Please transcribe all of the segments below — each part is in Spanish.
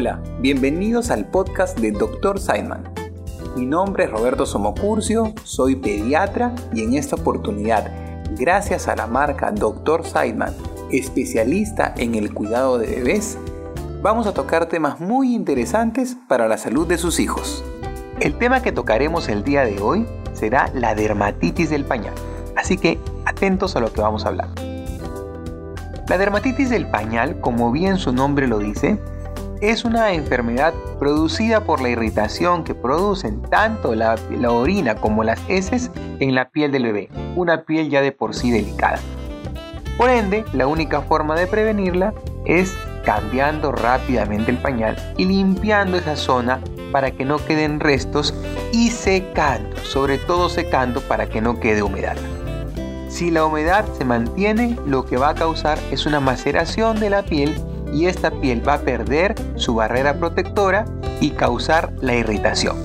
Hola, bienvenidos al podcast de Dr. Simon. Mi nombre es Roberto Somocurcio, soy pediatra y en esta oportunidad, gracias a la marca Dr. Simon, especialista en el cuidado de bebés, vamos a tocar temas muy interesantes para la salud de sus hijos. El tema que tocaremos el día de hoy será la dermatitis del pañal, así que atentos a lo que vamos a hablar. La dermatitis del pañal, como bien su nombre lo dice, es una enfermedad producida por la irritación que producen tanto la, orina como las heces en la piel del bebé, una piel ya de por sí delicada. Por ende, la única forma de prevenirla es cambiando rápidamente el pañal y limpiando esa zona para que no queden restos y secando, sobre todo secando para que no quede humedad. Si la humedad se mantiene, lo que va a causar es una maceración de la piel y esta piel va a perder su barrera protectora y causar la irritación.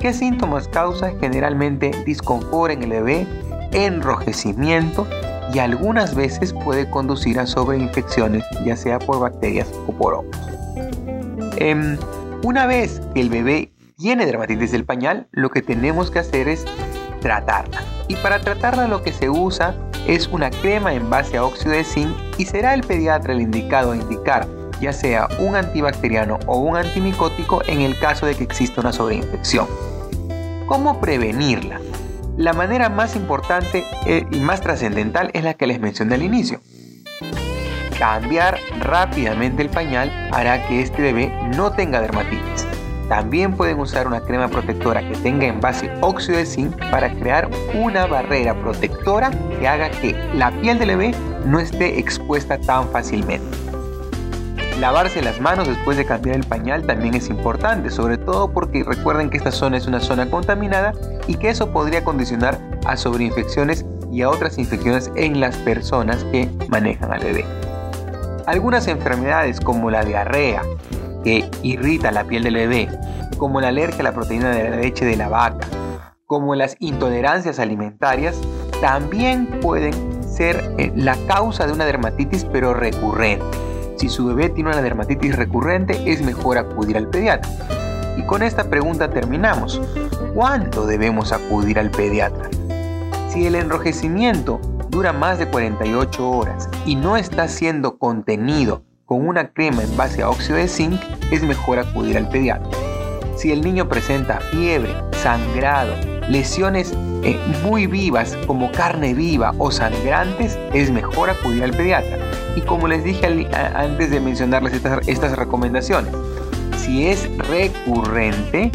¿Qué síntomas causa? Generalmente disconfort en el bebé, enrojecimiento y algunas veces puede conducir a sobreinfecciones, ya sea por bacterias o por hongos. Em, una vez que el bebé tiene dermatitis del pañal, lo que tenemos que hacer es tratarla. Y para tratarla lo que se usa es una crema en base a óxido de zinc y será el pediatra el indicado a indicar ya sea un antibacteriano o un antimicótico en el caso de que exista una sobreinfección. ¿Cómo prevenirla? La manera más importante eh, y más trascendental es la que les mencioné al inicio. Cambiar rápidamente el pañal hará que este bebé no tenga dermatitis. También pueden usar una crema protectora que tenga en base óxido de zinc para crear una barrera protectora que haga que la piel del bebé no esté expuesta tan fácilmente. Lavarse las manos después de cambiar el pañal también es importante, sobre todo porque recuerden que esta zona es una zona contaminada y que eso podría condicionar a sobreinfecciones y a otras infecciones en las personas que manejan al bebé. Algunas enfermedades como la diarrea, que irrita la piel del bebé, como la alergia a la proteína de la leche de la vaca, como las intolerancias alimentarias, también pueden ser eh, la causa de una dermatitis pero recurrente. Si su bebé tiene una dermatitis recurrente, es mejor acudir al pediatra. Y con esta pregunta terminamos. ¿Cuándo debemos acudir al pediatra? Si el enrojecimiento dura más de 48 horas y no está siendo contenido con una crema en base a óxido de zinc, es mejor acudir al pediatra. Si el niño presenta fiebre, sangrado, lesiones eh, muy vivas como carne viva o sangrantes, es mejor acudir al pediatra. Y como les dije antes de mencionarles estas, estas recomendaciones, si es recurrente,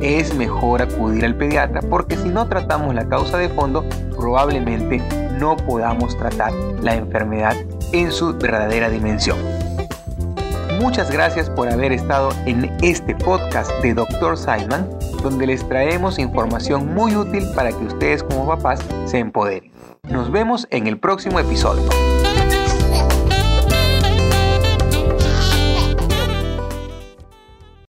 es mejor acudir al pediatra porque si no tratamos la causa de fondo, probablemente no podamos tratar la enfermedad en su verdadera dimensión. Muchas gracias por haber estado en este podcast de Dr. Simon, donde les traemos información muy útil para que ustedes como papás se empoderen. Nos vemos en el próximo episodio.